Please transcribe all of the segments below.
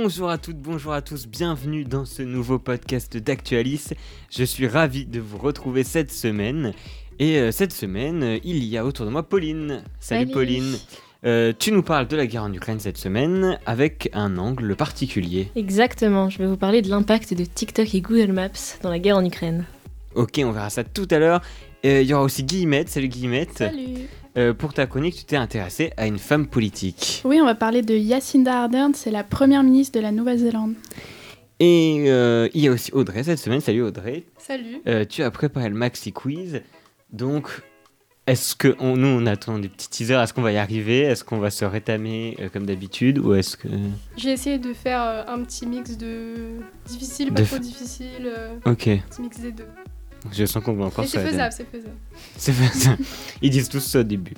Bonjour à toutes, bonjour à tous, bienvenue dans ce nouveau podcast d'Actualis. Je suis ravi de vous retrouver cette semaine. Et euh, cette semaine, euh, il y a autour de moi Pauline. Salut, Salut. Pauline. Euh, tu nous parles de la guerre en Ukraine cette semaine avec un angle particulier. Exactement, je vais vous parler de l'impact de TikTok et Google Maps dans la guerre en Ukraine. Ok, on verra ça tout à l'heure. Il y aura aussi Guillemette. Salut Guillemette. Salut Euh, pour ta chronique, tu t'es intéressée à une femme politique. Oui, on va parler de Jacinda Ardern, c'est la première ministre de la Nouvelle-Zélande. Et euh, il y a aussi Audrey cette semaine. Salut Audrey. Salut Euh, tu as préparé le maxi quiz. Donc, est-ce que on- nous on attend des petits teasers? Est-ce qu'on va y arriver? Est-ce qu'on va se rétamer euh, comme d'habitude? Ou est-ce que. J'ai essayé de faire un petit mix de difficile, pas trop difficile, Ok, petit mix des deux. Je sens qu'on va encore c'est faisable, c'est faisable. C'est faisable. Ils disent tous ça au début.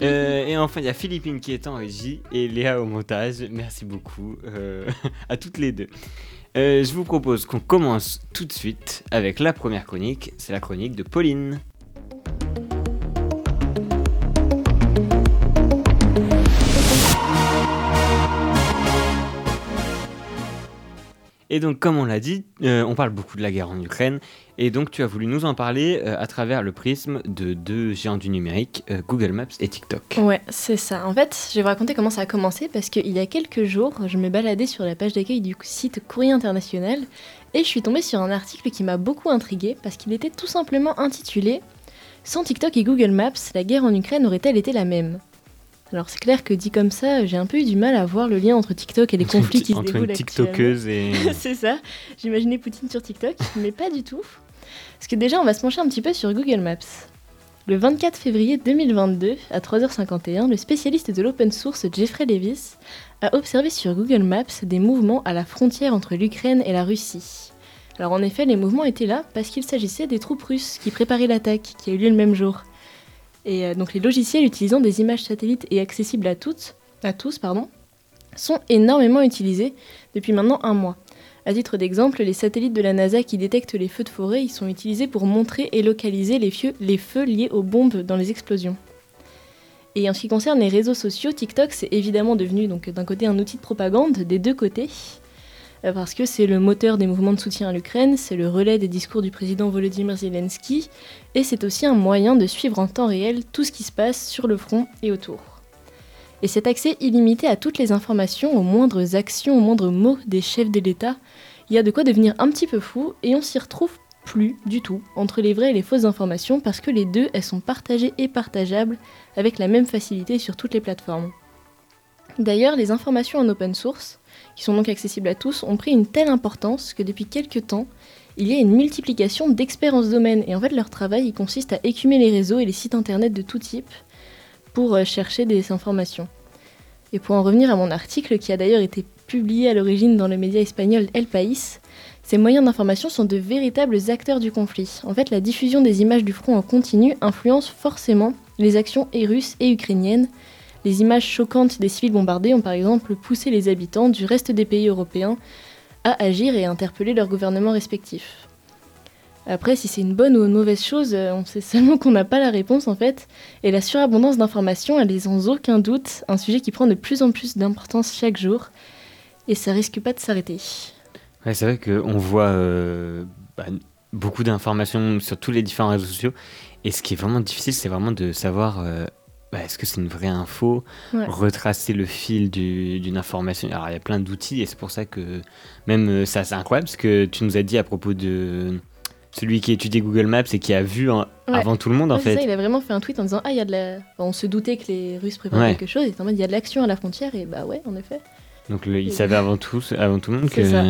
Euh, et enfin, il y a Philippine qui est en régie et Léa au montage. Merci beaucoup euh, à toutes les deux. Euh, je vous propose qu'on commence tout de suite avec la première chronique. C'est la chronique de Pauline. Et donc, comme on l'a dit, euh, on parle beaucoup de la guerre en Ukraine. Et donc, tu as voulu nous en parler euh, à travers le prisme de deux géants du numérique, euh, Google Maps et TikTok. Ouais, c'est ça. En fait, je vais vous raconter comment ça a commencé parce qu'il y a quelques jours, je me baladais sur la page d'accueil du site Courrier International et je suis tombée sur un article qui m'a beaucoup intriguée parce qu'il était tout simplement intitulé Sans TikTok et Google Maps, la guerre en Ukraine aurait-elle été la même? Alors c'est clair que dit comme ça, j'ai un peu eu du mal à voir le lien entre TikTok et les Entre une conflits qui se Entre déroulent une actuellement. TikTokeuse et. c'est ça. J'imaginais Poutine sur TikTok, mais pas du tout. Parce que déjà, on va se pencher un petit peu sur Google Maps. Le 24 février 2022, à 3h51, le spécialiste de l'open source Jeffrey Levis a observé sur Google Maps des mouvements à la frontière entre l'Ukraine et la Russie. Alors en effet, les mouvements étaient là parce qu'il s'agissait des troupes russes qui préparaient l'attaque, qui a eu lieu le même jour. Et euh, donc les logiciels utilisant des images satellites et accessibles à tous, sont énormément utilisés depuis maintenant un mois. À titre d'exemple, les satellites de la NASA qui détectent les feux de forêt, ils sont utilisés pour montrer et localiser les, feux liés aux bombes dans les explosions. Et en ce qui concerne les réseaux sociaux, TikTok c'est évidemment devenu d'un côté un outil de propagande des deux côtés, parce que c'est le moteur des mouvements de soutien à l'Ukraine, c'est le relais des discours du président Volodymyr Zelensky, et c'est aussi un moyen de suivre en temps réel tout ce qui se passe sur le front et autour. Et cet accès illimité à toutes les informations, aux moindres actions, aux moindres mots des chefs de l'État, il y a de quoi devenir un petit peu fou et on s'y retrouve plus du tout entre les vraies et les fausses informations parce que les deux, elles sont partagées et partageables avec la même facilité sur toutes les plateformes. D'ailleurs, les informations en open source, qui sont donc accessibles à tous, ont pris une telle importance que depuis quelques temps, il y a une multiplication d'experts en ce domaine et en fait leur travail il consiste à écumer les réseaux et les sites internet de tout type pour euh, chercher des informations. Et pour en revenir à mon article, qui a d'ailleurs été publié à l'origine dans le média espagnol El País, ces moyens d'information sont de véritables acteurs du conflit. En fait, la diffusion des images du front en continu influence forcément les actions et russes et ukrainiennes. Les images choquantes des civils bombardés ont par exemple poussé les habitants du reste des pays européens à agir et à interpeller leurs gouvernements respectifs. Après, si c'est une bonne ou une mauvaise chose, euh, on sait seulement qu'on n'a pas la réponse en fait. Et la surabondance d'informations, elle est sans aucun doute un sujet qui prend de plus en plus d'importance chaque jour. Et ça risque pas de s'arrêter. Ouais, c'est vrai qu'on voit euh, bah, beaucoup d'informations sur tous les différents réseaux sociaux. Et ce qui est vraiment difficile, c'est vraiment de savoir euh, bah, est-ce que c'est une vraie info, Ouais. retracer le fil du- d'une information. Alors, il y a plein d'outils et c'est pour ça que même euh, ça, c'est incroyable parce que tu nous as dit à propos de celui qui étudiait Google Maps et qui a vu Ouais. avant tout le monde en Ouais, fait. ça, il a vraiment fait un tweet en disant Ah, il y a de la. Enfin, on se doutait que les Russes préparaient quelque chose. Était en mode Il y a de l'action à la frontière. Et bah ouais, en effet. Donc, le- il savait avant tout, avant tout le monde que. ça.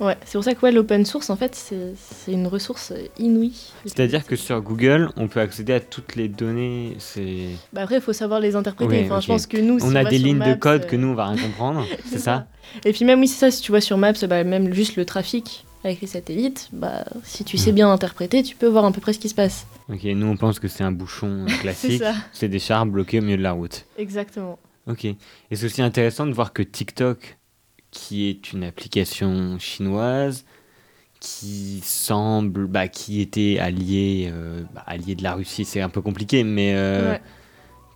Ouais, c'est pour ça que ouais, l'open source, en fait, c'est c'est une ressource euh, inouïe. C'est-à-dire que sur Google, on peut accéder à toutes les données. C'est Bah après, il faut savoir les interpréter. Ouais, enfin, je pense que nous, si on a des lignes de code euh, que nous on va rien comprendre, c'est ça Et puis même, oui, c'est ça, si tu vois sur Maps, bah, même juste le trafic avec les satellites, bah, si tu sais bien interpréter, tu peux voir à peu près ce qui se passe. Ok, nous on pense que c'est un bouchon euh, C'est classique, ça, c'est des chars bloqués au milieu de la route. exactement. Ok, et c'est aussi intéressant de voir que TikTok, qui est une application chinoise, qui semble, bah, qui était allié, euh, bah, allié de la Russie, c'est un peu compliqué, mais euh, Ouais.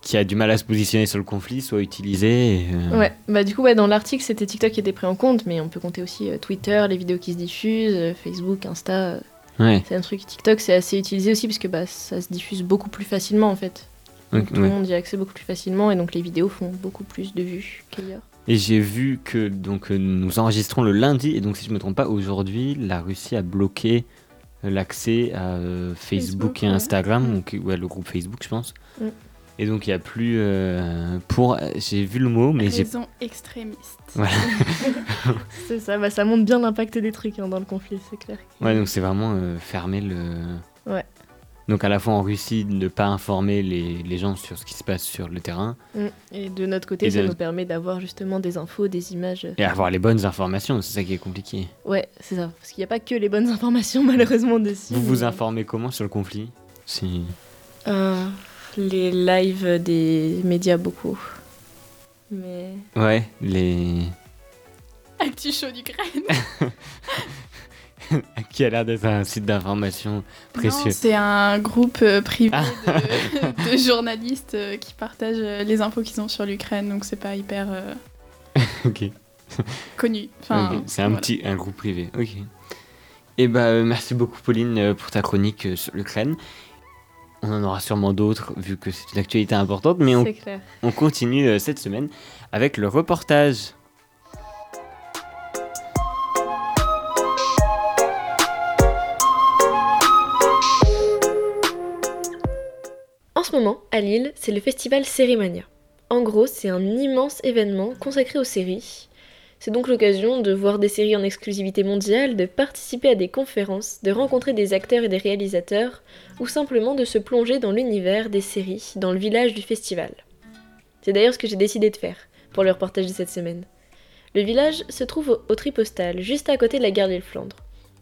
qui a du mal à se positionner sur le conflit soit utilisé. et, euh, Ouais, bah du coup, ouais, dans l'article, c'était TikTok qui était pris en compte, mais on peut compter aussi Twitter, les vidéos qui se diffusent, Facebook, Insta. ouais. c'est un truc. TikTok, c'est assez utilisé aussi parce que bah, ça se diffuse beaucoup plus facilement en fait. Donc, tout ouais. le monde y a accès beaucoup plus facilement et donc les vidéos font beaucoup plus de vues qu'ailleurs. Et j'ai vu que donc euh, nous enregistrons le lundi et donc si je me trompe pas aujourd'hui la Russie a bloqué l'accès à euh, Facebook, Facebook, et. Instagram Mm. donc ouais, le groupe Facebook je pense. Mm. Et donc il y a plus euh, pour j'ai vu le mot mais j'ai Raison extrémiste. Voilà. C'est ça, bah, ça montre bien l'impact des trucs hein, dans le conflit, c'est clair. ouais donc c'est vraiment euh, fermer le Ouais. Donc à la fois en Russie de ne pas informer les, les gens sur ce qui se passe sur le terrain Mm. Et de notre côté, Et ça de- nous permet d'avoir justement des infos, des images. et avoir les bonnes informations c'est ça qui est compliqué. Ouais, c'est ça. Parce qu'il n'y a pas que les bonnes informations malheureusement dessus. Vous vous informez comment sur le conflit? Si Euh, Les lives des médias beaucoup. Mais. ouais les Actu chaud d'Ukraine. qui a l'air d'être un site d'information précieux. C'est un groupe euh, privé Ah. de, de journalistes euh, qui partagent euh, les infos qu'ils ont sur l'Ukraine, donc c'est pas hyper euh, Ok. connu. Enfin, C'est un voilà. petit un groupe privé. Ok. Et bah euh, merci beaucoup Pauline pour ta chronique sur l'Ukraine. On en aura sûrement d'autres vu que c'est une actualité importante, mais on, C'est clair. on continue cette semaine avec le reportage. En ce moment, à Lille, c'est le festival Sérimania. En gros, c'est un immense événement consacré aux séries. C'est donc l'occasion de voir des séries en exclusivité mondiale, de participer à des conférences, de rencontrer des acteurs et des réalisateurs, ou simplement de se plonger dans l'univers des séries, dans le village du festival. C'est d'ailleurs ce que j'ai décidé de faire pour le reportage de cette semaine. Le village se trouve au, Tripostal, juste à côté de la gare d'Île-Flandre.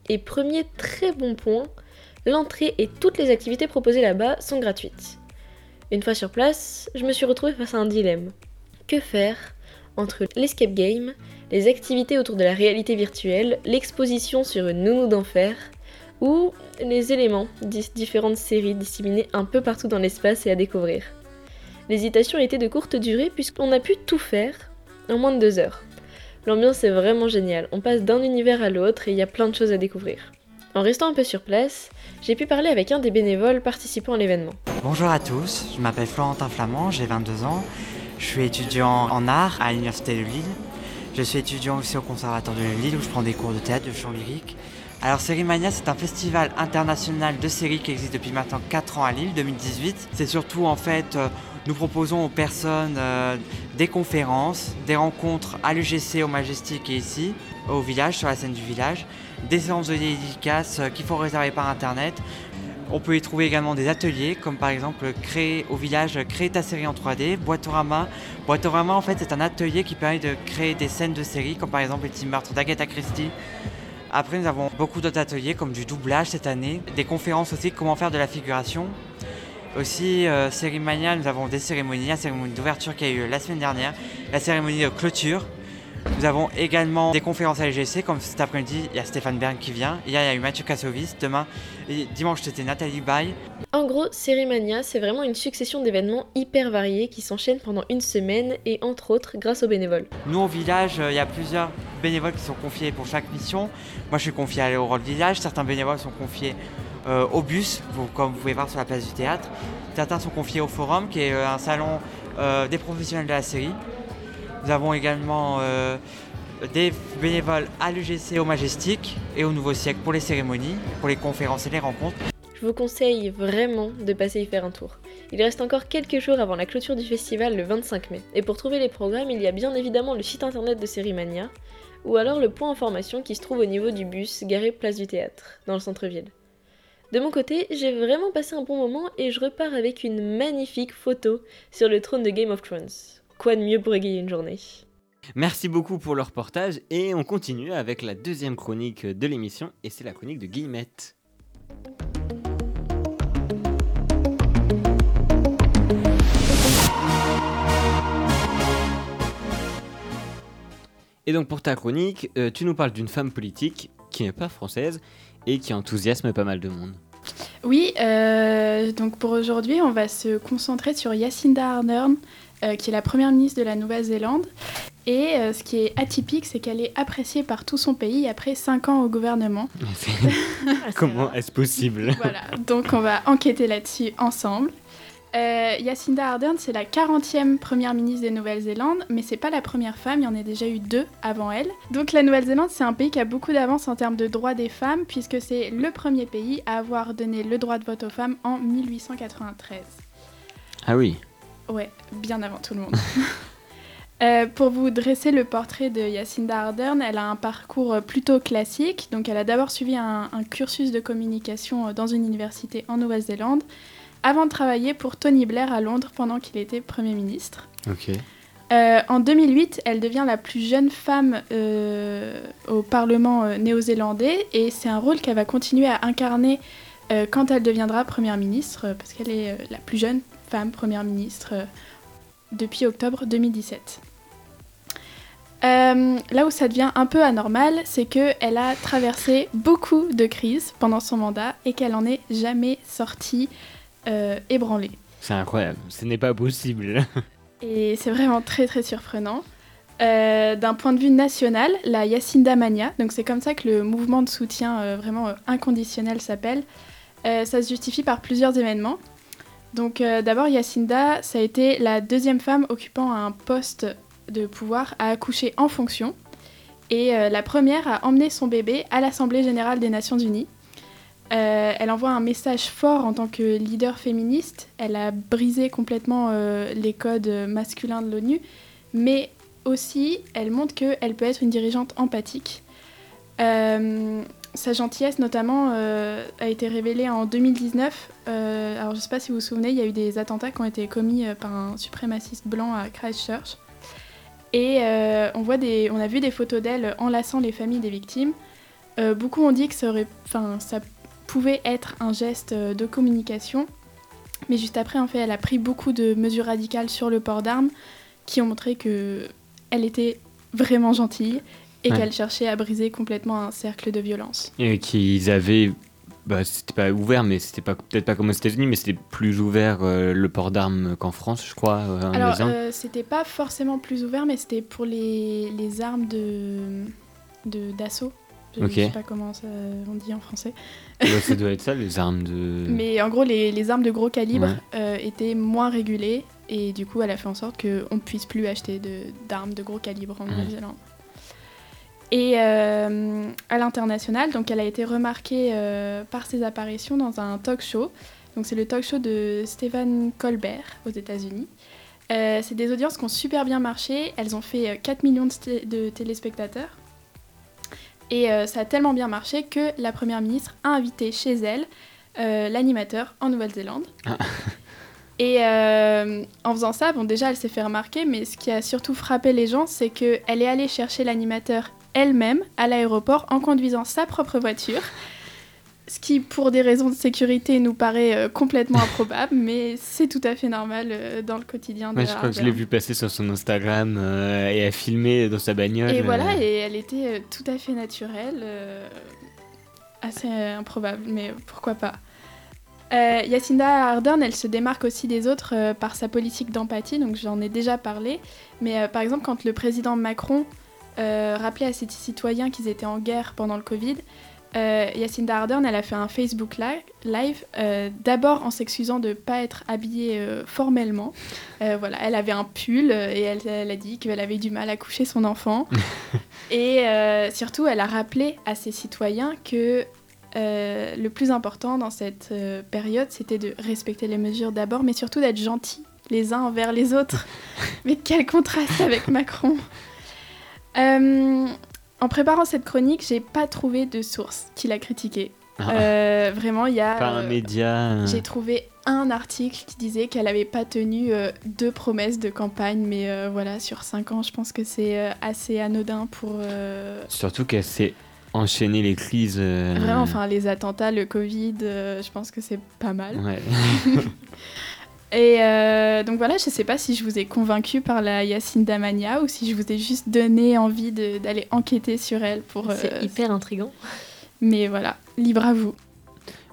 Et premier très bon point, l'entrée et toutes les activités proposées là-bas sont gratuites. Une fois sur place, je me suis retrouvée face à un dilemme. Que faire entre l'escape game, les activités autour de la réalité virtuelle, l'exposition sur une nounou d'enfer, ou les éléments des différentes séries disséminées un peu partout dans l'espace et à découvrir. L'hésitation était de courte durée puisqu'on a pu tout faire en moins de deux heures. L'ambiance est vraiment géniale, on passe d'un univers à l'autre et il y a plein de choses à découvrir. En restant un peu sur place, j'ai pu parler avec un des bénévoles participant à l'événement. Bonjour à tous, je m'appelle Florentin Flamand, j'ai 22 ans. Je suis étudiant en art à l'Université de Lille. Je suis étudiant aussi au Conservatoire de Lille où je prends des cours de théâtre, de chant lyrique. Alors Sérimania, c'est un festival international de séries qui existe depuis maintenant 4 ans à Lille, 2018. C'est surtout en fait, euh, nous proposons aux personnes euh, des conférences, des rencontres à l'UGC, au Majestic et ici, au village, sur la scène du village, des séances de dédicaces euh, qu'il faut réserver par internet, on peut y trouver également des ateliers, comme par exemple créer au village, créer ta série en 3D, Boitorama. Boitorama, en fait, c'est un atelier qui permet de créer des scènes de séries, comme par exemple les petits meurtres d'Agatha Christie. Après, nous avons beaucoup d'autres ateliers, comme du doublage cette année, des conférences aussi, comment faire de la figuration. Aussi, euh, nous avons des cérémonies, la cérémonie d'ouverture qui a eu la semaine dernière, la cérémonie de clôture. Nous avons également des conférences à l'EGC, comme cet après-midi, il y a Stéphane Bern qui vient. Hier, il y a eu Mathieu Kassovis. Demain, et dimanche, c'était Nathalie Baye. En gros, Sérimania, c'est vraiment une succession d'événements hyper variés qui s'enchaînent pendant une semaine et entre autres grâce aux bénévoles. Nous, au village, euh, il y a plusieurs bénévoles qui sont confiés pour chaque mission. Moi, je suis confié à aller au rôle village. Certains bénévoles sont confiés euh, au bus, comme vous pouvez voir sur la place du théâtre. Certains sont confiés au forum, qui est euh, un salon euh, des professionnels de la série. Nous avons également euh, des bénévoles à l'UGC, au Majestic et au Nouveau Siècle pour les cérémonies, pour les conférences et les rencontres. Je vous conseille vraiment de passer y faire un tour. Il reste encore quelques jours avant la clôture du festival le 25 mai. Et pour trouver les programmes, il y a bien évidemment le site internet de Sérimania, ou alors le point information qui se trouve au niveau du bus garé place du théâtre, dans le centre-ville. De mon côté, j'ai vraiment passé un bon moment et je repars avec une magnifique photo sur le trône de Game of Thrones. Quoi de mieux pour égayer une journée Merci beaucoup pour le reportage et on continue avec la deuxième chronique de l'émission et c'est la chronique de Guillemette. Et donc pour ta chronique, euh, tu nous parles d'une femme politique qui n'est pas française et qui enthousiasme pas mal de monde. Oui, euh, donc pour aujourd'hui, on va se concentrer sur Jacinda Ardern, euh, qui est la première ministre de la Nouvelle-Zélande. Et euh, ce qui est atypique, c'est qu'elle est appréciée par tout son pays après 5 ans au gouvernement. Comment est-ce possible? Voilà, donc on va enquêter là-dessus ensemble. Euh, Jacinda Ardern, c'est la 40e première ministre de Nouvelle-Zélande, mais c'est pas la première femme, il y en a déjà eu deux avant elle. Donc la Nouvelle-Zélande, c'est un pays qui a beaucoup d'avance en termes de droits des femmes, puisque c'est le premier pays à avoir donné le droit de vote aux femmes en 1893. Ah oui. Ouais, bien avant tout le monde. Euh, pour vous dresser le portrait de Jacinda Ardern, elle a un parcours plutôt classique. Donc, elle a d'abord suivi un, un cursus de communication euh, dans une université en Nouvelle-Zélande, avant de travailler pour Tony Blair à Londres pendant qu'il était Premier ministre. Euh, en 2008, elle devient la plus jeune femme euh, au Parlement euh, néo-zélandais et c'est un rôle qu'elle va continuer à incarner quand elle deviendra Première ministre, parce qu'elle est la plus jeune femme Première ministre depuis octobre 2017. Euh, là où ça devient un peu anormal, c'est qu'elle a traversé beaucoup de crises pendant son mandat et qu'elle en est jamais sortie euh, ébranlée. C'est incroyable. Ce n'est pas possible. Et c'est vraiment très très surprenant. Euh, D'un point de vue national, la Yacinda Mania, donc c'est comme ça que le mouvement de soutien euh, vraiment euh, inconditionnel s'appelle, ça se justifie par plusieurs événements. Donc d'abord, Yacinda, ça a été la deuxième femme occupant un poste de pouvoir à accoucher en fonction. Et la première à emmener son bébé à l'Assemblée générale des Nations Unies. Euh, elle envoie un message fort en tant que leader féministe. Elle a brisé complètement euh, les codes masculins de l'ONU, mais aussi elle montre qu'elle peut être une dirigeante empathique. Euh, sa gentillesse notamment a été révélée en 2019. Euh, alors je ne sais pas si vous vous souvenez, il y a eu des attentats qui ont été commis par un suprémaciste blanc à Christchurch. Et on, voit des, on a vu des photos d'elle enlaçant les familles des victimes. Beaucoup ont dit que ça, aurait, ça pouvait être un geste euh, de communication. Mais juste après, en fait, elle a pris beaucoup de mesures radicales sur le port d'armes qui ont montré que elle était vraiment gentille et Ouais. qu'elle cherchait à briser complètement un cercle de violence. Et qu'ils avaient. Bah, c'était pas ouvert, mais c'était pas peut-être pas comme aux États-Unis, mais c'était plus ouvert euh, le port d'armes qu'en France, je crois. euh, Alors, euh, c'était pas forcément plus ouvert, mais c'était pour les, les armes de de- d'assaut. Je Ok. sais pas comment ça, on dit en français. Ouais, ça doit être ça, les armes de. Mais en gros, les, les armes de gros calibre Ouais. euh, étaient moins régulées et du coup, elle a fait en sorte qu'on ne puisse plus acheter d'armes de, gros calibre en Ouais. Nouvelle-Zélande. Et euh, à l'international, donc elle a été remarquée euh, par ses apparitions dans un talk show. Donc c'est le talk show de Stephen Colbert aux États-Unis. C'est des audiences qui ont super bien marché. Elles ont fait euh, 4 millions de téléspectateurs. Et euh, ça a tellement bien marché que la première ministre a invité chez elle euh, l'animateur en Nouvelle-Zélande. Ah. Et euh, en faisant ça, bon déjà elle s'est fait remarquer, mais ce qui a surtout frappé les gens, c'est qu'elle est allée chercher l'animateur elle-même à l'aéroport en conduisant sa propre voiture. Ce qui, pour des raisons de sécurité, nous paraît euh, complètement improbable, mais c'est tout à fait normal euh, dans le quotidien de Ouais, je crois que je l'ai vu passer sur son Instagram euh, et a filmé dans sa bagnole. Et voilà, et elle était tout à fait naturelle, assez improbable, mais pourquoi pas. Yacinda Ardern, elle se démarque aussi des autres par sa politique d'empathie, donc j'en ai déjà parlé. Mais par exemple, quand le président Macron rappelait à ses citoyens qu'ils étaient en guerre pendant le Covid, euh, Yacinda Ardern, elle a fait un Facebook li- Live, euh, d'abord en s'excusant de ne pas être habillée euh, formellement. Euh, voilà, elle avait un pull et elle, elle a dit qu'elle avait du mal à coucher son enfant. et surtout, elle a rappelé à ses citoyens que le plus important dans cette période, c'était de respecter les mesures d'abord, mais surtout d'être gentils les uns envers les autres. mais quel contraste avec Macron Euh, En préparant cette chronique, j'ai pas trouvé de source qui l'a critiqué. ah, Euh, vraiment, il y a. pas un euh, média. j'ai trouvé un article qui disait qu'elle n'avait pas tenu euh, deux promesses de campagne, mais voilà, sur cinq ans, je pense que c'est assez anodin pour. Surtout qu'elle s'est enchaîné les crises. euh, Vraiment, enfin, les attentats, le Covid, euh, je pense que c'est pas mal. Ouais. Et euh, donc voilà, je sais pas si je vous ai convaincu par la Yacinda Mania ou si je vous ai juste donné envie d'aller enquêter sur elle pour. euh, C'est hyper intriguant. Mais voilà, libre à vous.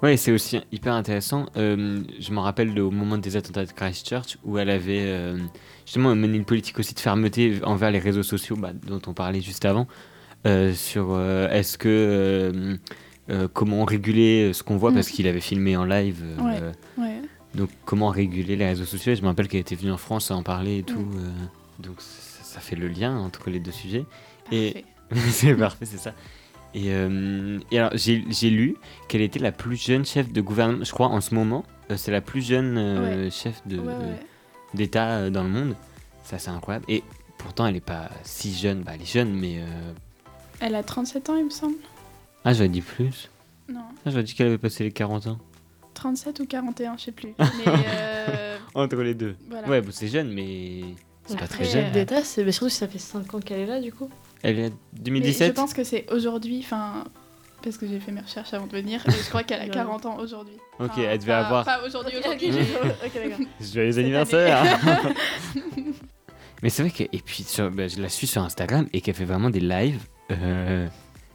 Ouais, c'est aussi hyper intéressant. Euh, je me rappelle de- au moment des attentats de Christchurch où elle avait euh, justement mené une politique aussi de fermeté envers les réseaux sociaux bah, dont on parlait juste avant. euh, sur euh, est-ce que euh, euh, comment réguler ce qu'on voit Mm. parce qu'il avait filmé en live. euh, Ouais. euh, Ouais. Donc comment réguler les réseaux sociaux? Et je me rappelle qu'elle était venue en France à en parler et tout. Mm. euh, donc ça, ça fait le lien entre les deux sujets. Et- Parfait. c'est parfait, c'est ça. Et, euh, et alors, j'ai lu qu'elle était la plus jeune chef de gouvernement, je crois, en ce moment. euh, c'est la plus jeune chef Ouais, ouais. d'État dans le monde. Ça, c'est incroyable. Et pourtant, elle n'est pas si jeune. Bah, elle est jeune, mais. Elle a 37 ans, il me semble. Ah, j'aurais dit plus. Non, Ah, j'aurais dit qu'elle avait passé les 40 ans. 37 ou 41, je sais plus. Mais euh, Entre les deux. voilà. Ouais, bon, c'est jeune, mais. C'est pas très jeune. euh, c'est mais surtout si ça fait 5 ans qu'elle est là, du coup. Elle est Mais je 2017 pense que c'est aujourd'hui, enfin, parce que j'ai fait mes recherches avant de venir, et je crois qu'elle a Ouais. 40 ans aujourd'hui. Ok, Enfin, elle devait pas- avoir- Pas aujourd'hui, aujourd'hui. ok, mais- ok, d'accord. Joyeux anniversaire Mais c'est vrai que, et puis sur- bah, je la suis sur Instagram et qu'elle fait vraiment des lives. euh,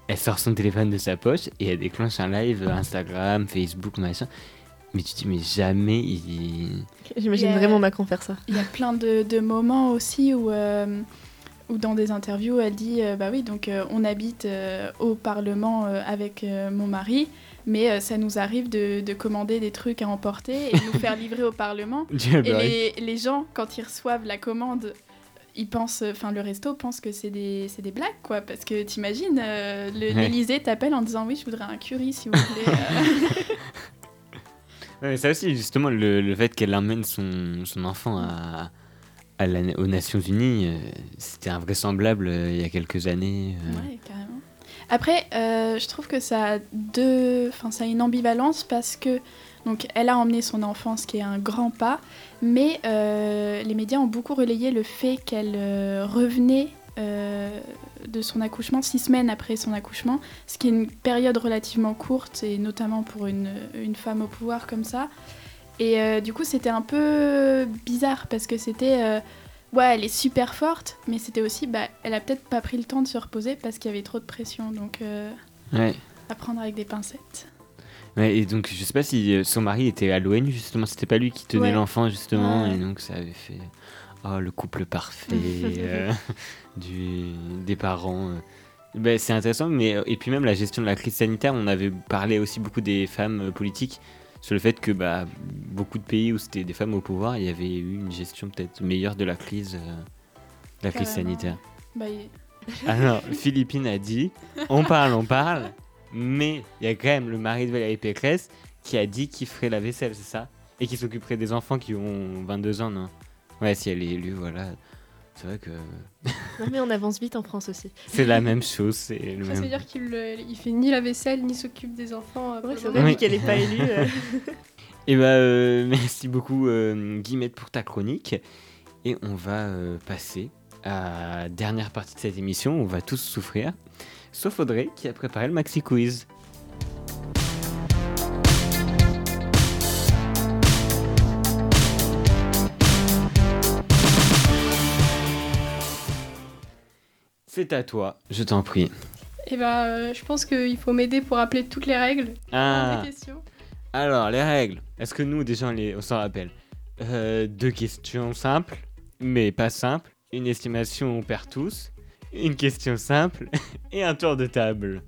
elle sort son téléphone de sa poche et elle déclenche un live Instagram, Facebook, machin. Mais tu te dis, mais jamais il. J'imagine vraiment Macron faire ça. Il y a plein de, de moments aussi où, euh, où dans des interviews, elle dit euh, Bah oui, donc euh, on habite euh, au Parlement euh, avec euh, mon mari, mais euh, ça nous arrive de, de commander des trucs à emporter et de nous faire livrer au Parlement. Et les gens, quand ils reçoivent la commande, ils pensent, enfin le resto pense que c'est des, des blagues, quoi. Parce que t'imagines, euh, le- Ouais. t'appelle en disant Oui, je voudrais un curry si vous voulez. euh. Ouais, ça aussi, justement, le, le fait qu'elle emmène son, son enfant à, à la- aux Nations Unies, euh, c'était invraisemblable euh, il y a quelques années. euh. Ouais, carrément. Après, je trouve que ça a deux, enfin ça a une ambivalence parce que donc elle a emmené son enfant, ce qui est un grand pas, mais euh, les médias ont beaucoup relayé le fait qu'elle euh, revenait euh, de son accouchement six semaines après son accouchement, ce qui est une période relativement courte et notamment pour une, une femme au pouvoir comme ça. Et euh, du coup, c'était un peu bizarre parce que c'était euh, ouais, elle est super forte, mais c'était aussi, bah, elle a peut-être pas pris le temps de se reposer parce qu'il y avait trop de pression. Donc, Ouais. à prendre avec des pincettes. Ouais, et donc, je sais pas si euh, son mari était à l'ONU, justement, c'était pas lui qui tenait Ouais. l'enfant, justement, Ouais. et donc ça avait fait oh, le couple parfait euh, du, des parents. euh. Ben, c'est intéressant, mais et puis même la gestion de la crise sanitaire, on avait parlé aussi beaucoup des femmes politiques sur le fait que bah, beaucoup de pays où c'était des femmes au pouvoir, il y avait eu une gestion peut-être meilleure de la crise, euh, de la crise sanitaire. Bah, il- Alors, Philippine a dit, on parle, on parle, mais il y a quand même le mari de Valérie Pécresse qui a dit qu'il ferait la vaisselle, c'est ça? Et qui s'occuperait des enfants qui ont 22 ans, non? Ouais, si elle est élue, voilà. C'est vrai que Non, mais on avance vite en France aussi. c'est la même chose, c'est le Ça veut même. dire qu'il euh, il fait ni la vaisselle ni s'occupe des enfants. euh, le c'est vrai, qu'elle est pas élue. euh. Et bah, euh, merci beaucoup, euh, Guillemette, pour ta chronique. Et on va euh, passer à la dernière partie de cette émission. où On va tous souffrir, sauf Audrey qui a préparé le Maxi Quiz. C'est à toi, je t'en prie. Et bah, euh, je pense qu'il faut m'aider pour rappeler toutes les règles. Ah, alors les règles. Est-ce que nous, déjà, on, les- on s'en rappelle? Euh, Deux questions simples, mais pas simples. Une estimation, on perd tous. Une question simple et un tour de table.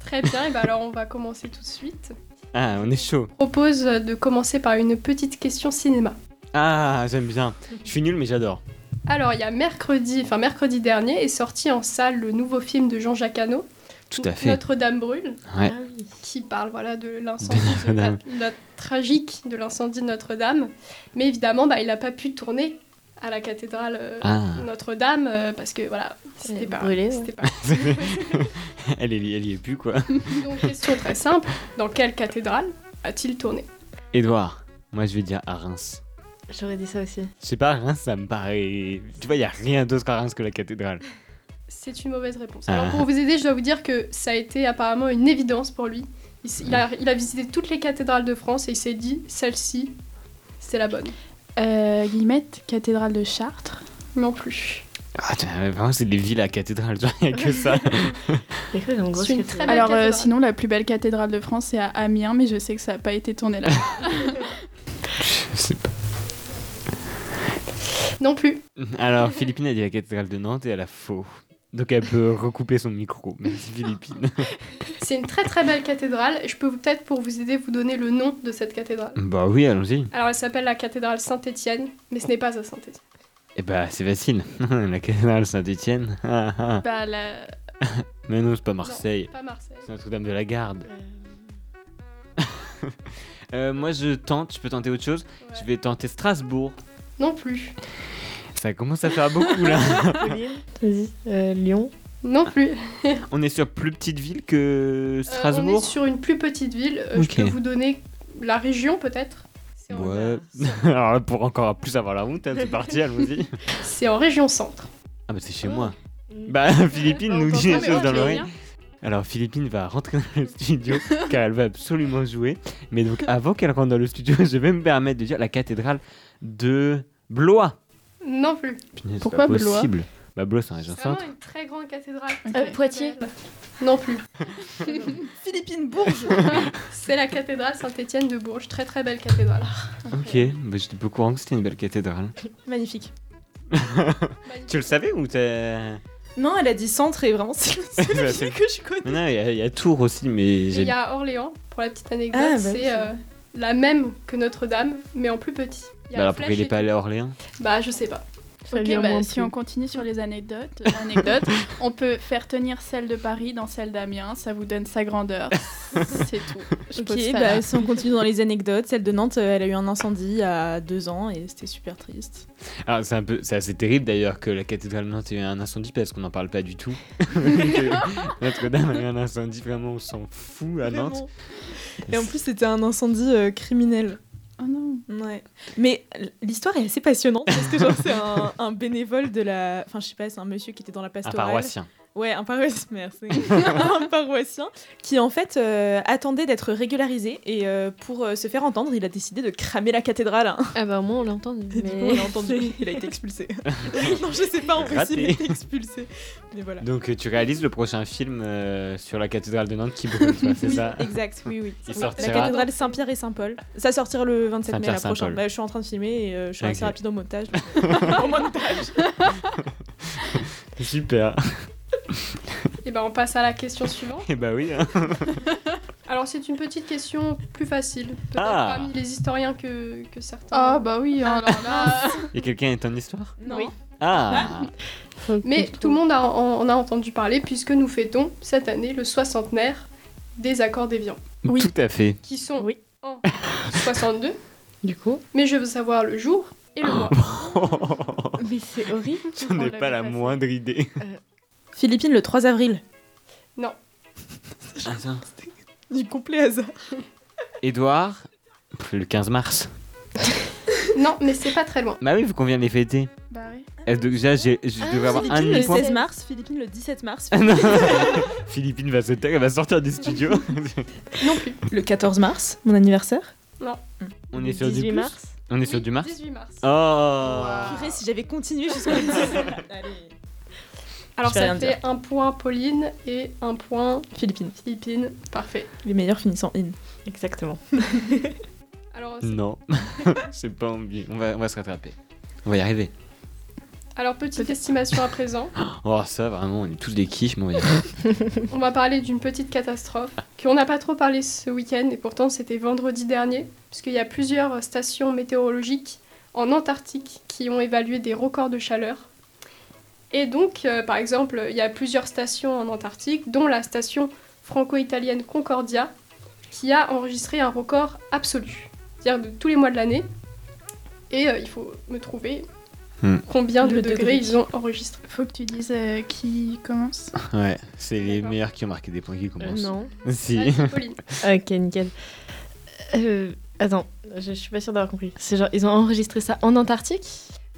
Très bien, et bah alors on va commencer tout de suite. Ah, on est chaud. Je propose de commencer par une petite question cinéma. Ah, j'aime bien. Je suis nul, mais j'adore. Alors, il y a mercredi, enfin mercredi dernier, est sorti en salle le nouveau film de Jean-Jacques Hano, Tout à fait. Notre-Dame brûle, Ouais. Ah qui parle voilà de l'incendie, De de la, Notre-Dame. la tragique de l'incendie de Notre-Dame. Mais évidemment, bah, il n'a pas pu tourner à la cathédrale euh, Ah. Notre-Dame euh, parce que voilà, c'était pas, brûlée, ouais. c'était pas. elle, est, elle y est plus, quoi. Donc question très simple, dans quelle cathédrale a-t-il tourné? Edouard, moi je vais dire à Reims. J'aurais dit ça aussi. Je sais pas, Reims, ça me paraît. Tu vois, il y a rien d'autre qu'à Reims que la cathédrale. C'est une mauvaise réponse. Ah. Alors pour vous aider, je dois vous dire que ça a été apparemment une évidence pour lui. Il a, il a visité toutes les cathédrales de France et il s'est dit, celle-ci, c'est la bonne. Euh, Guillemette, cathédrale de Chartres. Non plus. Ah, tiens, vraiment, c'est des villes à cathédrale, genre, il n'y a que ça. C'est une très belle Alors, euh, sinon, la plus belle cathédrale de France, c'est à Amiens, mais je sais que ça n'a pas été tourné là. Je sais pas. Non plus. Alors, Philippine a dit la cathédrale de Nantes et elle a faux. Donc elle peut recouper son micro. Merci Philippine. C'est une très très belle cathédrale. et Je peux peut-être pour vous aider vous donner le nom de cette cathédrale. bah oui, allons-y. Alors elle s'appelle la cathédrale Saint-Étienne, mais ce n'est pas à Saint-Étienne. Eh bah c'est facile. la cathédrale Saint-Étienne. bah, la... Mais non, c'est pas Marseille. Pas Marseille. C'est Notre-Dame de la Garde. Euh, moi je tente, je peux tenter autre chose. Ouais. Je vais tenter Strasbourg. Non plus. Ça commence à faire beaucoup là. Vas-y. Euh, Lyon. Non plus. On est sur plus petite ville que Euh, on est Strasbourg. sur une plus petite ville. Euh. Je peux vous donner la région peut-être? Ouais. Alors là, pour encore plus avoir la honte, hein, c'est parti, allons-y. C'est en région centre. Ah bah c'est chez moi. Bah Philippine nous dit les choses dans l'oreille. Alors Philippine va rentrer dans le studio car elle va absolument jouer. Mais donc avant qu'elle rentre dans le studio, je vais me permettre de dire la cathédrale de Blois. Non plus. Pourquoi pas Blois possible. Bah Blois c'est un région C'est vraiment centre. une très grande cathédrale. Euh, Poitiers. Non plus. Philippine Bourges C'est la cathédrale Saint-Étienne de Bourges. Très très belle cathédrale. Ok, bah, j'étais pas au courant que c'était une belle cathédrale. Magnifique. tu le savais ou t'es... Non, elle a dit centre et vraiment c'est Bah, celui c'est- que je connais. Non, non, il y, a- il y a Tours aussi, mais Et j'ai... il y a Orléans, pour la petite anecdote, Ah, bah oui, c'est euh, la même que Notre-Dame, mais en plus petit. Bah alors pourquoi il est pas allé à Orléans Bah je sais pas. Ok, bah, si plus. on continue sur les anecdotes, anecdotes on peut faire tenir celle de Paris dans celle d'Amiens, ça vous donne sa grandeur. C'est tout. Je Ok, bah, si on continue dans les anecdotes, celle de Nantes, euh, elle a eu un incendie il y a deux ans et c'était super triste. Alors c'est un peu, c'est assez terrible d'ailleurs que la cathédrale de Nantes ait eu un incendie parce qu'on n'en parle pas du tout. Notre-Dame a eu un incendie, vraiment on s'en fout à Nantes. Vraiment. Et en plus, c'était un incendie euh, criminel. Oh non. Ouais. Mais l'histoire est assez passionnante parce que genre c'est un, un bénévole de la, enfin je sais pas, c'est un monsieur qui était dans la Un pastorale. paroissien. Ouais, un paroissien, merci. un paroissien qui en fait euh, attendait d'être régularisé et euh, pour euh, se faire entendre, il a décidé de cramer la cathédrale. hein. Ah bah au moins on l'a entendu. Coup, on l'a entendu, il a été expulsé. non, je sais pas en plus s'il a été expulsé. Mais voilà. Donc tu réalises le prochain film euh, sur la cathédrale de Nantes qui brûle, c'est Oui, ça? Exact, oui, oui. Il Oui, sortira- La cathédrale Saint-Pierre et Saint-Paul. Ça sortira le 27 mai, la prochaine. Bah, je suis en train de filmer et euh, je suis assez Ok. rapide au montage. au montage. Super. Et ben on passe à la question suivante. Et bah oui. hein. Alors c'est une petite question plus facile, peut-être Ah. parmi les historiens que, que certains. Ah bah oui, hein, alors là. Et quelqu'un est en histoire? Non. Oui. Ah Mais tout le monde a, en, en a entendu parler puisque nous fêtons cette année le soixantenaire des accords d'Évian, Oui. Tout à fait. qui sont Oui. en 62, Du coup. mais je veux savoir le jour et le mois. Mais c'est horrible. J'en On ai l'avait pas la passé. moindre idée. Philippines le 3 avril. Attends. Du complet hasard. Édouard, le 15 mars. Non, mais c'est pas très loin. Bah oui, vu qu'on vient de les fêter. Bah oui. Déjà, j'ai- je Ah, devrais avoir un Philippines le demi-point. 16 mars. Philippines le 17 mars. Ah non. Philippine va se taire, elle va sortir du studio. Non plus. Le 14 mars, mon anniversaire. On est sur du 18 plus mars. On est sur Oui, du mars 18 mars. Oh Purée, si j'avais continué jusqu'au 10. Allez. Alors ça fait un point Pauline et un point Philippines. Philippine. Parfait. Les meilleurs finissant in. Exactement. Alors, Non, c'est pas envie. On va, on va se rattraper. On va y arriver. Alors petite estimation à présent. Oh, ça, vraiment, on est tous des quiches, mais on va y arriver. On va parler d'une petite catastrophe qu'on n'a pas trop parlé ce week-end et pourtant c'était vendredi dernier puisqu'il y a plusieurs stations météorologiques en Antarctique qui ont évalué des records de chaleur. Et donc, euh, par exemple, il y a plusieurs stations en Antarctique, dont la station franco-italienne Concordia, qui a enregistré un record absolu, c'est-à-dire de tous les mois de l'année. Et euh, il faut me trouver Hmm. combien de Le degrés degré. ils ont enregistré. Faut que tu dises euh, qui commence. Ouais, c'est les meilleurs qui ont marqué des points qui Euh, commencent. non. Si. Pauline. Ok, nickel. Euh, attends, je, je suis pas sûre d'avoir compris. C'est genre, ils ont enregistré ça en Antarctique?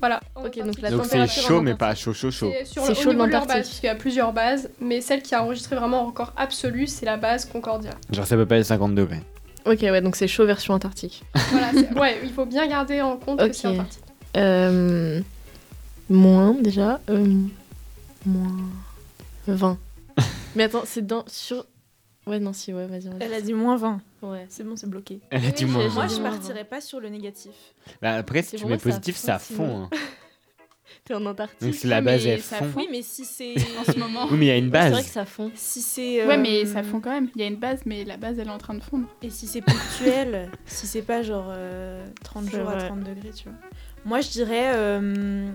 Voilà. Ok, donc la Donc c'est chaud, mais pas chaud, chaud, chaud. C'est chaud de l'Antarctique. base, parce qu'il y a plusieurs bases, mais celle qui a enregistré vraiment un record absolu, c'est la base Concordia. Genre, ça peut pas être 50 degrés. Ok, ouais, donc c'est chaud version Antarctique. Voilà, ouais, il faut bien garder en compte Ok. que c'est Antarctique. Euh, Moins, déjà. Euh, moins 20. Mais attends, c'est dans. Sur. Ouais, non, si, ouais, vas-y. Elle a dit moins 20. Ouais. C'est bon, c'est bloqué. Elle a Oui, j'ai- moins. Moi, je partirais pas sur le négatif. Bah, après, si C'est tu mets moi, positif, ça fond, hein. T'es en Antarctique. Donc si la base mais elle ça fond. Oui, mais si c'est. En ce moment. Oui, mais il y a une Ouais, C'est vrai base. que ça fond. Si c'est. Ouais, euh, mais ça fond quand même. Il y a une base, mais la base, elle est en train de fondre. Et si c'est ponctuel, si c'est pas genre euh, 30 C'est jours à vrai. 30 degrés, tu vois. Moi, je dirais euh,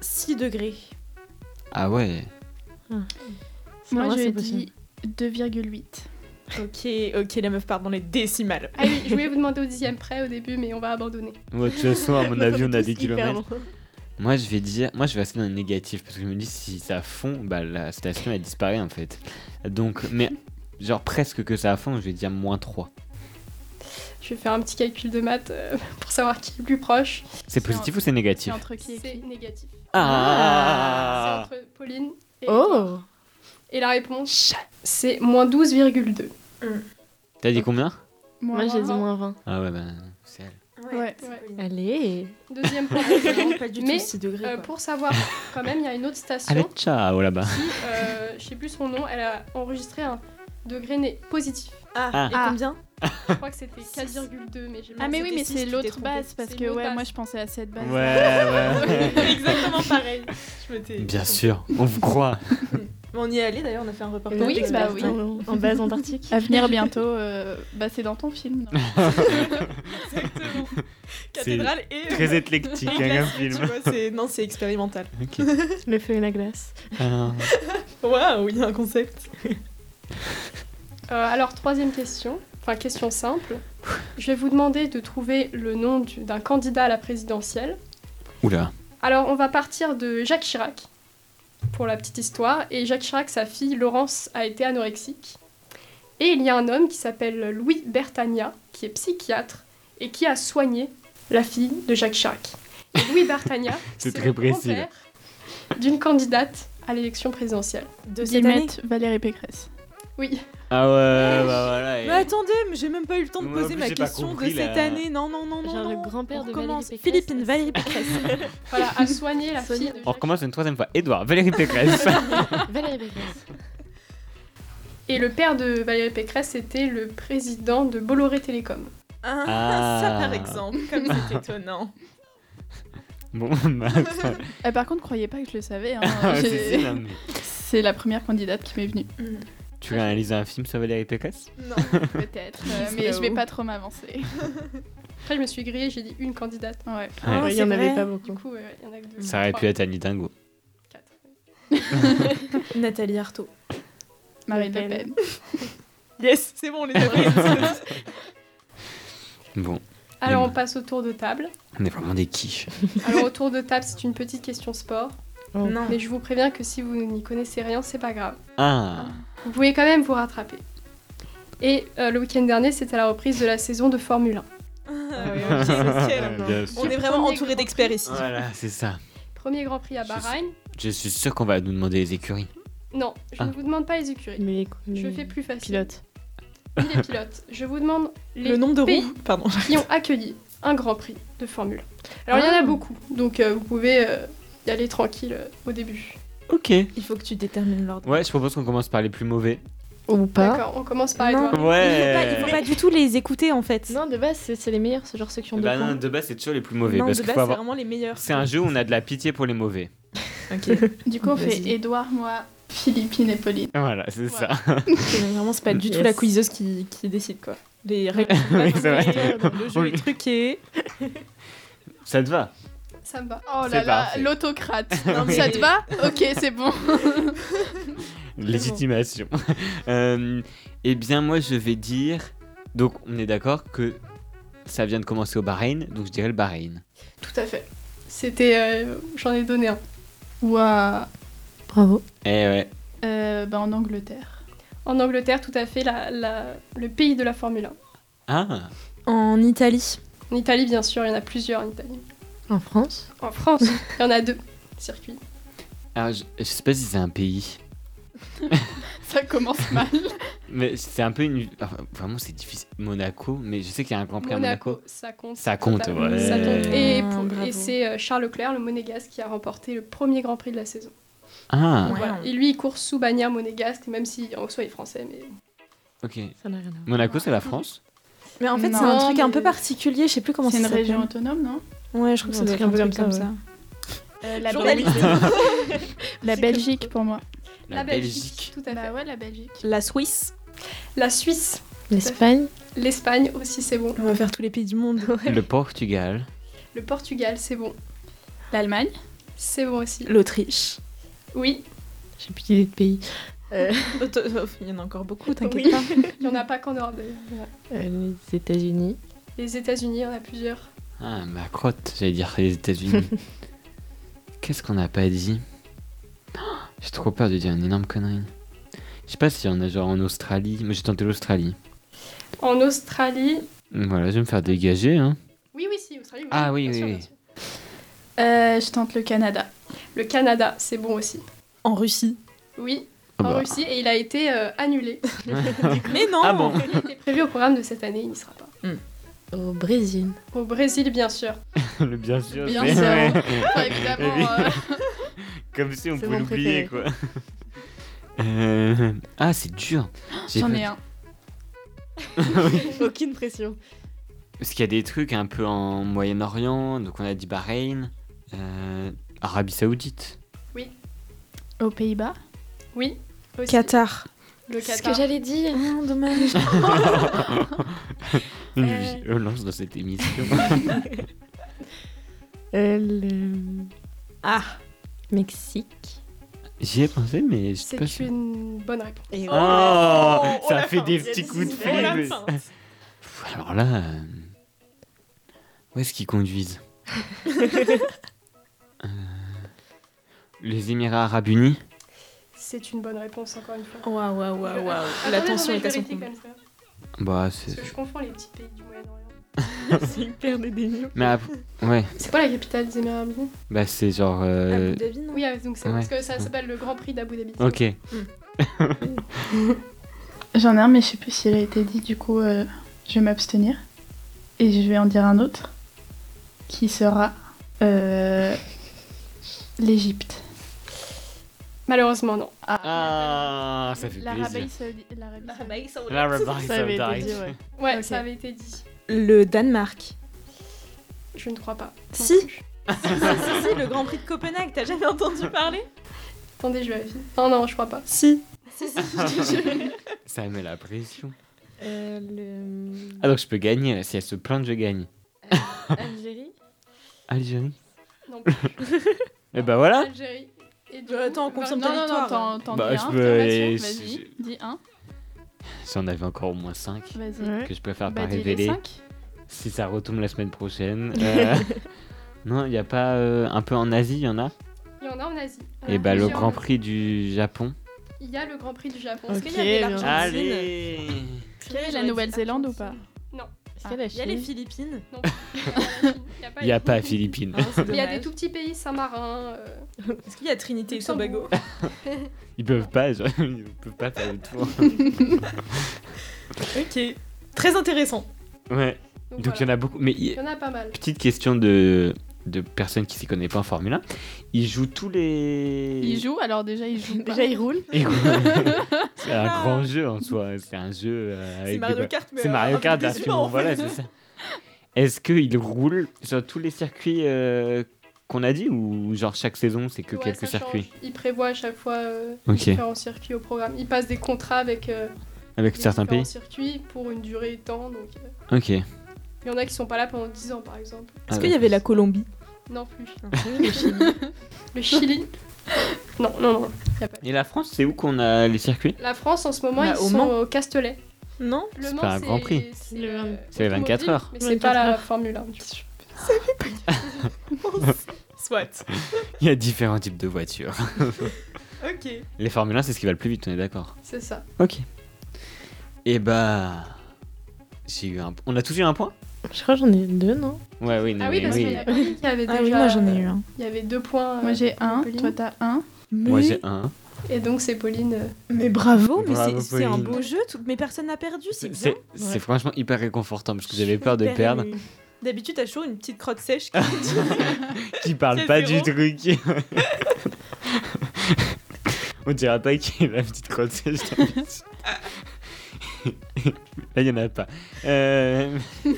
6 degrés. Ah ouais. Moi, vrai, je c'est dis 2,8. Ok, ok, les meufs partent dans les décimales. Ah oui, je voulais vous demander au dixième près au début, mais on va abandonner. Ouais, de toute façon, à mon avis, on a des kilomètres. Moi, je vais dire, moi, je vais rester dans le négatif parce que je me dis si ça fond, bah la station elle disparaît en fait. Donc, mais genre presque que ça fond, je vais dire moins 3. Je vais faire un petit calcul de maths euh, pour savoir qui est le plus proche. C'est positif ou c'est négatif C'est entre qui et C'est qui négatif. Ah, C'est entre Pauline et Oh Et la réponse, c'est moins 12,2. T'as dit combien? Moi, j'ai dit moins 20. Ah ouais, bah c'est elle. Ouais. Ouais. Allez Deuxième point. Pas du Mais, tout 6 degrés. Euh, pour savoir, quand même, il y a une autre station Allez, ciao là-bas. qui, euh, je sais plus son nom, elle a enregistré un degré né positif. Ah, Ah. et Ah. combien? Je crois que c'était 4,2, mais j'ai Ah, mais oui, mais c'est l'autre base, parce que ouais, base. moi je pensais à cette base. Ouais, ouais. Exactement pareil. Je Bien sûr, on vous croit. On y est allé d'ailleurs, on a fait un reportage. Oui, bah oui. En, en base antarctique. À venir bientôt, euh, bah c'est dans ton film. Exactement. Cathédrale et. Très éclectique, et hein, comme glace, film. tu vois, c'est- non, c'est expérimental. Le feu et la glace. Ah. Waouh, il y a un concept. Euh, alors, troisième question, enfin question simple. Je vais vous demander de trouver le nom du- d'un candidat à la présidentielle. Oula. Alors, on va partir de Jacques Chirac, pour la petite histoire. Et Jacques Chirac, sa fille Laurence, a été anorexique. Et il y a un homme qui s'appelle Louis Bertagna, qui est psychiatre, et qui a soigné la fille de Jacques Chirac. Et Louis Bertagna, C'est très le précis, d'une candidate à l'élection présidentielle. De cette année. Guillemette Valérie Pécresse. Oui, Ah ouais, bah voilà. et- Mais attendez, mais j'ai même pas eu le temps de Moi non poser plus, ma j'ai pas question compris, de cette là. année. Non, non, non, non. Genre le non. grand-père de Valérie recommence. Pécresse. Philippine, Valérie Pécresse. voilà, a soigné la Soigné. fille de On Jacques recommence une troisième fois. Edouard, Valérie Pécresse. Valérie Pécresse. Et le père de Valérie Pécresse était le président de Bolloré Télécom. Ah, Ah. ça par exemple, comme c'est étonnant. bon, bah, Euh, par contre, croyez pas que je le savais. hein. J'ai- si, si, non, mais- C'est la première candidate qui m'est venue. Tu réalises un film sur Valérie Pécresse? Non. Peut-être. euh, mais je vais pas trop m'avancer. Après, je me suis grillée, j'ai dit une candidate. Ouais. Ouais. Ah, il y en avait pas Du beaucoup. coup, ouais, il y en a que deux. Ça aurait trois, pu être Annie Dingo. quatre. Nathalie Arthaud. Marine Le Pen. Yes, c'est bon, on les a. Bon, Alors, Mm. on passe au tour de table. on est vraiment des quiches. Alors, au tour de table, c'est une petite question sport. Non. Mais je vous préviens que si vous n'y connaissez rien, c'est pas grave. Ah, Vous pouvez quand même vous rattraper. Et euh, le week-end dernier, c'était la reprise de la saison de Formule 1. Ah, oui, ok, c'est ciel. Bien sûr. On est vraiment entouré d'experts ici. Voilà, c'est ça. Premier Grand Prix à Je Bahreïn. Je suis sûr qu'on va nous demander les écuries. Non, je Ah. ne vous demande pas les écuries. Mais, mais Je fais plus facile. pilote. Ni les pilotes. Je vous demande les Le nombre de pays roues, pardon. qui ont accueilli un Grand Prix de Formule 1. Alors, il y en a beaucoup. Donc, euh, vous pouvez euh, y aller tranquille euh, au début. Ok. Il faut que tu détermines l'ordre. Ouais, je propose qu'on commence par les plus mauvais. Ou pas. D'accord, on commence par Non. Edouard. Ouais. Il faut, pas, il faut pas du tout les écouter en fait. Non, de base, c'est les meilleurs, c'est genre ceux qui ont deux Bah points. non, de base, c'est toujours les plus mauvais. non, parce de base, c'est avoir. vraiment les meilleurs. C'est un jeu où on a de la pitié pour les mauvais. Ok. Du coup, on fait. Edouard, moi, Philippine et Pauline. Voilà, c'est ça. Vraiment, c'est pas du tout Yes. la quizeuse qui, qui décide quoi. Les règles Oui, c'est vrai. compris, le jeu est truqué. Ça te va Ça me va. Oh là là, l'autocrate. Ça te va? Ok, c'est bon. Légitimation. Euh, eh bien, moi, je vais dire. Donc, on est d'accord que ça vient de commencer au Bahreïn, donc je dirais le Bahreïn. Tout à fait. C'était. euh, J'en ai donné un. Ouah. Bravo. Eh ouais. Euh, bah, en Angleterre. En Angleterre, tout à fait, la, la- le pays de la Formule 1. Ah En Italie. En Italie, bien sûr, il y en a plusieurs en Italie. En France En France, il y en a deux circuits. Alors, je, je sais pas si c'est un pays. Ça commence mal. Mais c'est un peu une. enfin, vraiment, c'est difficile. Monaco, mais je sais qu'il y a un Grand Prix à Monaco, ça compte. Ça compte, ouais. Ça compte. Et, Ah, pour- bravo. et c'est euh, Charles Leclerc, le monégasque, qui a remporté le premier Grand Prix de la saison. Ah. Voilà. Et lui, il court sous bannière monégasque, même si en soi il est français. Mais ok. Ça n'a rien à voir. Monaco, c'est la France? Mais en fait, Non, c'est un truc un peu particulier, je sais plus comment C'est ça une région autonome, non? Ouais, je crois que ça Un un peu comme ça, Euh, la. Belgique. la Belgique pour moi. La, Belgique. tout à fait. Bah ouais, la Belgique. La Suisse. La Suisse, L'Espagne. l'Espagne aussi, c'est bon. On va faire tous les pays du monde. Le Portugal. Le Portugal, c'est bon. L'Allemagne. C'est bon aussi. L'Autriche. Oui, J'ai plus d'idée de pays. Euh, Il y en a encore beaucoup, t'inquiète Oui. pas. il n'y en a pas qu'en Europe d'ailleurs. Euh, les États-Unis. Les États-Unis, il y en a plusieurs. Ah, ma crotte, j'allais dire les États-Unis. Qu'est-ce qu'on n'a pas dit? Oh, J'ai trop peur de dire une énorme connerie. Je sais pas s'il y en a genre en Australie. Moi j'ai tenté l'Australie. En Australie? Voilà, je vais me faire dégager. Hein. Oui, oui, si, Australie. Ah oui, bien oui, sûr, oui. sûr. Euh, je tente le Canada. Le Canada, c'est bon aussi. En Russie. Oui, Ah en bah. Russie, et il a été euh, annulé. Mais non Ah bon Il était prévu au programme de cette année, il n'y sera pas. Au Brésil. Au Brésil, bien sûr. Le bien sûr. Bien sûr. ouais. Enfin, évidemment. Oui. euh, Comme si on pouvait l'oublier quoi. Euh, Ah, c'est dur. J'en ai un. Aucune pression. Parce qu'il y a des trucs un peu en Moyen-Orient. Donc on a dit Bahreïn, euh, Arabie Saoudite. Aux Pays-Bas. Oui, aussi. Qatar. Le C'est ce que j'allais dire. Ah, dommage. Une Euh. violence dans cette émission. Euh, le Ah. Mexique. J'y ai pensé, mais je sais C'est pas sûr. une bonne réponse. Et Oh, Oh, ça fait des petits coups de. Oh, fil. Alors là, euh, où est-ce qu'ils conduisent? Euh, Les Émirats Arabes Unis? C'est une bonne réponse, encore une fois. Waouh, waouh, waouh, waouh. Attendez, La tension est à je son comble. Bah, Parce c'est. que je confonds les petits pays du Moyen-Orient. c'est hyper dédaigneux. Mais ouais, C'est quoi la capitale des Émirats Arabes bah c'est genre. euh, Abu Dhabi, non? Oui, donc c'est Ouais. parce que ça s'appelle le Grand Prix d'Abu Dhabi. Ok. J'en ai un, mais je sais plus s'il a été dit. Du coup, euh, je vais m'abstenir. Et je vais en dire un autre. Qui sera euh, l'Égypte. Malheureusement, non. Ah, ça fait L'Arabie plaisir. Saoudite. l'Arabie Saoudite. L'Arabie Ça avait été Saoudite. dit, ouais. Ouais, ça avait été dit. Le Danemark. Je ne crois pas. Si. si, si, si, le Grand Prix de Copenhague, t'as jamais entendu parler? Attendez, je vérifie. Non, non, je crois pas. Si. Ça met la pression. Euh, le... Ah, donc je peux gagner. Si elle se plante, je gagne. Algérie? Algérie Non plus. Et bah voilà. Algérie. Et du Euh, coup, attends, on confirme Non, ta non, non, victoire. t'en t'en Bah, dis un. peux Vas-y, dis un. J'en avais encore au moins 5 Vas-y. Ouais. que je préfère Bah, pas les révéler. Si ça retombe la semaine prochaine. Euh, non, il n'y a pas euh, un peu en Asie, il y en a? Il y en a en Asie. Et bah le. Grand Prix du Japon. Il y a le Grand Prix du Japon. Ok, Est-ce qu'il y avait l'Argentine Allez Est-ce qu'il y avait la Nouvelle-Zélande ou pas? Est-ce qu'il y a la Il y a les Philippines. Non. Il y a pas, Il n'y a pas Philippines. Ah, il y a des tout petits pays, Saint-Marin. euh, Est-ce qu'il y a Trinité et Tobago. Ils peuvent pas, genre, ils peuvent pas faire le tour. Ok. Très intéressant. Ouais. Donc, Donc il y en a beaucoup. Mais Il y en a pas mal. petite question de, de personnes qui s'y connaissent pas en Formule 1. Ils jouent tous les. Il joue, alors déjà il joue. Déjà, il roule. Ils roulent. c'est un grand jeu en soi. C'est un jeu. euh, avec C'est des Mario ba- Kart, mais C'est Mario Kart version- humain, en Voilà, c'est ça. Est-ce qu'ils roulent sur tous les circuits euh, qu'on a dit ou genre chaque saison c'est que Ouais, quelques circuits change. Il prévoit à chaque fois euh, Ok. différents circuits au programme. Il passe des contrats avec euh, avec certains pays? circuits pour une durée de temps. Donc, euh, Ok. il y en a qui sont pas là pendant 10 ans, par exemple. Est-ce Ah qu'il y avait la Colombie? Non plus. Le Chili. Le Chili Non, non, non. y a pas. Et la France, c'est où qu'on a les circuits? La France, en ce moment, Bah, ils au sont Mans. au Castellet. Non Le C'est Mans, pas un Grand Prix. C'est Le- euh, c'est les 24 automobile, heures. Mais c'est 24 pas la heures. Formule 1. du coup. Soit. Il y a différents types de voitures. Ok. Les Formule 1, c'est ce qui va le plus vite, on est d'accord C'est ça. Ok. Et bah. J'ai eu un. On a tous eu un point? Je crois que j'en ai deux, non Ouais, oui, non, Ah oui, mais parce oui. qu'il y a Pauline qui avait Ah oui, déjà. moi j'en ai eu un. Il y avait deux points. Moi euh, j'ai un, Pauline. toi t'as un. Moi j'ai un. Et donc c'est Pauline. euh, Mais bravo, mais Bravo, c'est- c'est un Pauline. beau jeu, tout- mais personne n'a perdu, c'est bien. C'est c'est franchement hyper réconfortant parce que j'avais peur de perdre. ému. D'habitude, t'as toujours une petite crotte sèche qui Qui parle pas zéro. du truc. On dira pas qui est la petite crotte sèche d'habitude. Là, il y en a pas. Euh,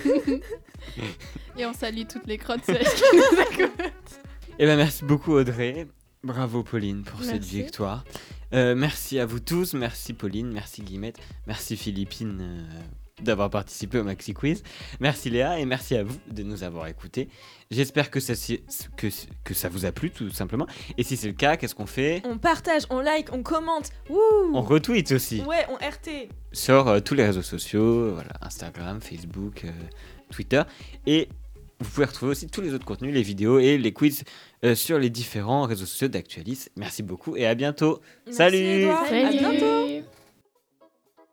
Et on salue toutes les crottes sèches qui nous écoutent. Eh ben, merci beaucoup, Audrey. Bravo, Pauline, pour cette victoire. Euh, merci à vous tous. Merci, Pauline. Merci, Guillemette. Merci, Philippine, euh, d'avoir participé au Maxi Quiz. Merci, Léa. Et merci à vous de nous avoir écoutés. J'espère que ça, que, que ça vous a plu, tout simplement. Et si c'est le cas, qu'est-ce qu'on fait? On partage, on like, on commente. Wouh On retweet aussi Ouais, on RT. sur euh, tous les réseaux sociaux, voilà, Instagram, Facebook, euh, Twitter. Et vous pouvez retrouver aussi tous les autres contenus, les vidéos et les quiz euh, sur les différents réseaux sociaux d'Actualis. Merci beaucoup et à bientot. Merci, Salut Edouard. À Salut. bientôt